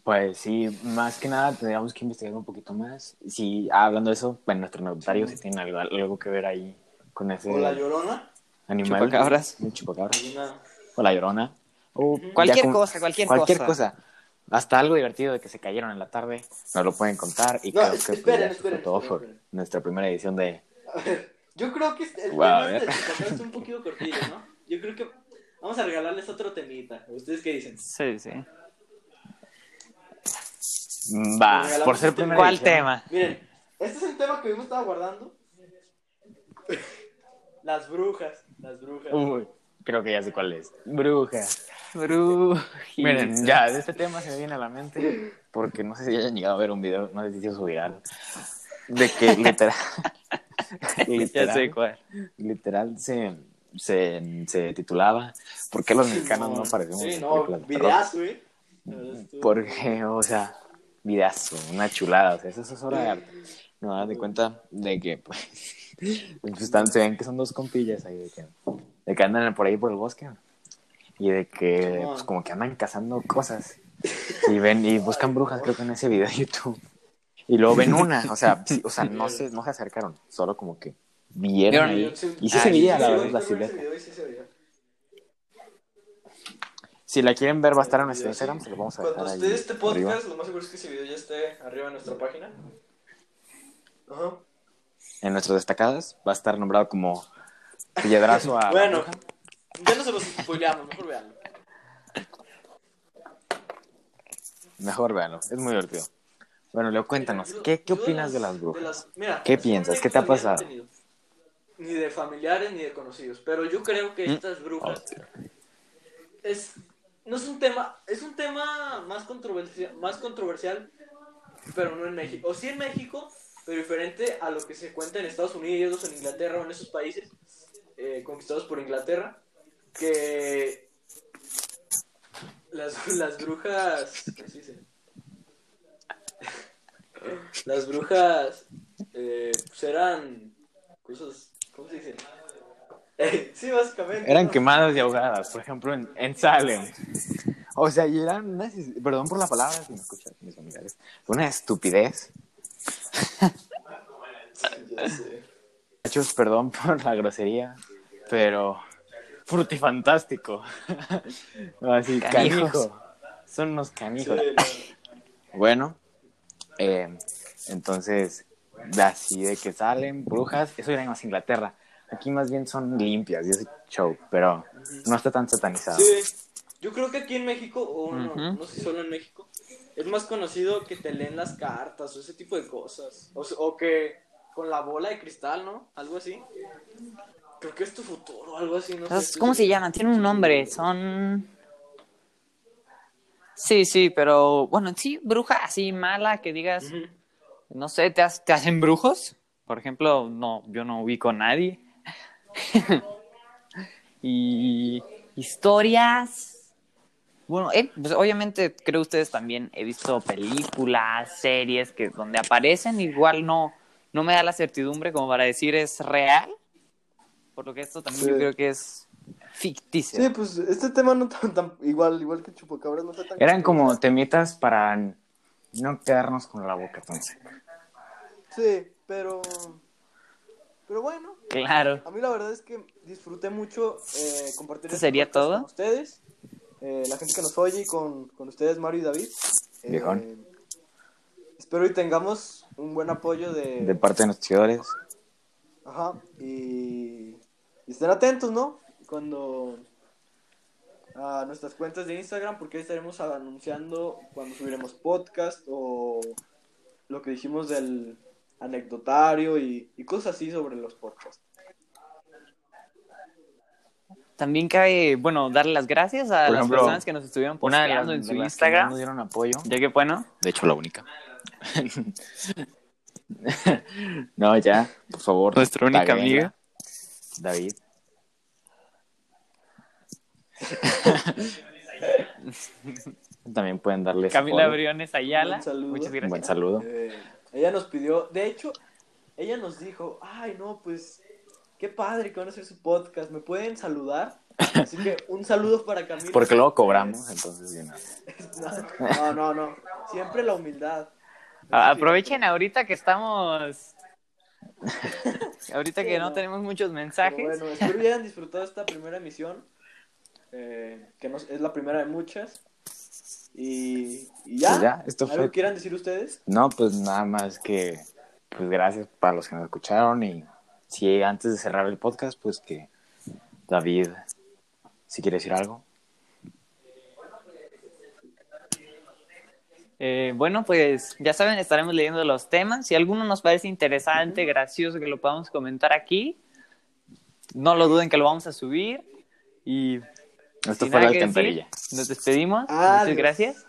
Pues sí, más que nada tendríamos que investigar un poquito más. Si, ah, hablando de eso, en nuestro notario si tiene algo, algo que ver ahí con ese O la llorona. animal. Chupacabras. Un chupacabras. una- O la llorona. O Cualquier cosa, cualquier, cualquier cosa. cosa. Hasta algo divertido de que se cayeron en la tarde, nos lo pueden contar. Y No, creo es- que esperen, pues, esperen, todo esperen, por nuestra primera edición de... Yo creo que el Wow, tema chupacabra está un poquito cortillo, ¿no? Yo creo que vamos a regalarles otro temita. ¿Ustedes qué dicen? Sí, sí. Va, regalamos por ser este primera ¿Cuál edición. tema? Miren, este es el tema que yo me estaba guardando. Las brujas, las brujas. Uy, creo que ya sé cuál es. Brujas. Brujita. Miren, ya, de este tema se me viene a la mente, porque no sé si hayan llegado a ver un video, no sé si se viral, de que *laughs* literal, *laughs* Ya literal, sé cuál. literal se, se, se titulaba ¿Por qué los mexicanos no aparecemos Sí, en no, películas de terror? videazo, ¿eh? Porque, o sea, videazo, una chulada, o sea, eso es obra de arte. No das de cuenta de que, pues, *laughs* pues están, se ven que son dos compillas ahí, de que, de que andan por ahí por el bosque, y de que, pues, como que andan cazando cosas, y ven, y buscan brujas, creo que en ese video de YouTube, y luego ven *laughs* una, o sea, sí, o sea, no se, no se acercaron, solo como que vieron Vieron ahí, y sí Ah, se veía, sí, la verdad, la silueta. veía. Si la quieren ver, va a estar en nuestro. Instagram, se lo vamos a Cuando dejar ahí esté este arriba. podcast, lo más seguro es que ese video ya esté arriba en nuestra página. Ajá. en nuestras destacadas va a estar nombrado como piedrazo a Bueno, ya no se los spoileamos, mejor veanlo. Mejor véanlo, es muy divertido. Bueno, Leo, cuéntanos, Yo- ¿qué, qué opinas de las de brujas? las- mira, ¿Qué piensas? ¿Qué te ha pasado? tenido. Ni de familiares ni de conocidos, pero yo creo que ¿Mm? estas brujas es no es un tema, es un tema más controversial, más controversial, pero no en México. O sí en México, pero diferente a lo que se cuenta en Estados Unidos o en Inglaterra o en esos países eh, conquistados por Inglaterra, que las, las brujas, ¿qué se dice? Las brujas eh, pues eran cosas, ¿cómo se dice? Eh, sí, básicamente. Eran ¿no? quemadas y ahogadas, por ejemplo, en, en Salem. O sea, y eran unas, perdón por la palabra, si me escuchan mis familiares, una estupidez. Muchachos, perdón por la grosería, pero frutifantástico. Así, canijo. Son unos canijos. Sí, Bueno, eh, entonces, así de que salen brujas, eso era más Inglaterra. Aquí más bien son limpias y ese show, pero no está tan satanizado. Sí, yo creo que aquí en México, o no, Ujú. no sé si solo en México, es más conocido que te leen las cartas o ese tipo de cosas. O, que con la bola de cristal, ¿no? Algo así. Creo que es tu futuro, algo así, no sé. ¿Cómo se llaman? Tienen un nombre. Son. Sí, sí, pero bueno, en sí, bruja así mala que digas, no sé, ¿te, has- te hacen brujos? Por ejemplo, no, yo no ubico a nadie. *laughs* y historias. Bueno, eh, pues obviamente creo ustedes también he visto películas, series que donde aparecen, igual no, no me da la certidumbre como para decir es real. Por lo que esto también Sí. yo creo que es ficticio. Sí, pues este tema no tan, tan- igual, igual que Chupacabras no fue tan Eran como temitas para no quedarnos con la boca tan seca. Sí, pero Pero bueno, Claro. a mí la verdad es que disfruté mucho eh, compartir ¿Esto este sería todo? con ustedes, eh, la gente que nos oye y con, con ustedes, Mario y David. Eh, espero y tengamos un buen apoyo de... De parte de nuestros seguidores. Ajá, y, y estén atentos, ¿no? Cuando a nuestras cuentas de Instagram, porque ahí estaremos anunciando cuando subiremos podcast o lo que dijimos del anecdotario y, y cosas así sobre los podcasts. También cabe, bueno, darle las gracias a Por las ejemplo, personas que nos estuvieron Una de las, posteando en su de las que Instagram. más nos dieron apoyo. Ya que bueno, De hecho, la única. *laughs* no, ya, por favor. Nuestra única amiga. David. También pueden darle Camila. Briones Ayala. Un saludo. Muchas gracias. buen saludo. Eh, ella nos pidió, de hecho, ella nos dijo, ay no, pues qué padre que van a hacer su podcast, ¿me pueden saludar? Así que un saludo para Camila. Porque luego cobramos, entonces. No, no, no, siempre la humildad. A- Aprovechen ahorita que estamos. ahorita que no no. tenemos muchos Pero mensajes. bueno, espero que hayan disfrutado esta primera emisión, eh, que no- es la primera de muchas. Y, y ya, Pues ya, esto ¿algo fue- quieran decir ustedes? No, pues nada más que, pues gracias para los que nos escucharon y si antes de cerrar el podcast, pues que David, si quiere decir algo. Eh, bueno, pues ya saben, estaremos leyendo los temas. Si alguno nos parece interesante, gracioso, que lo podamos comentar aquí, no lo duden que lo vamos a subir. Y Esto sin fue nada la que decir, alcantarilla. nos despedimos. Adiós. Muchas gracias.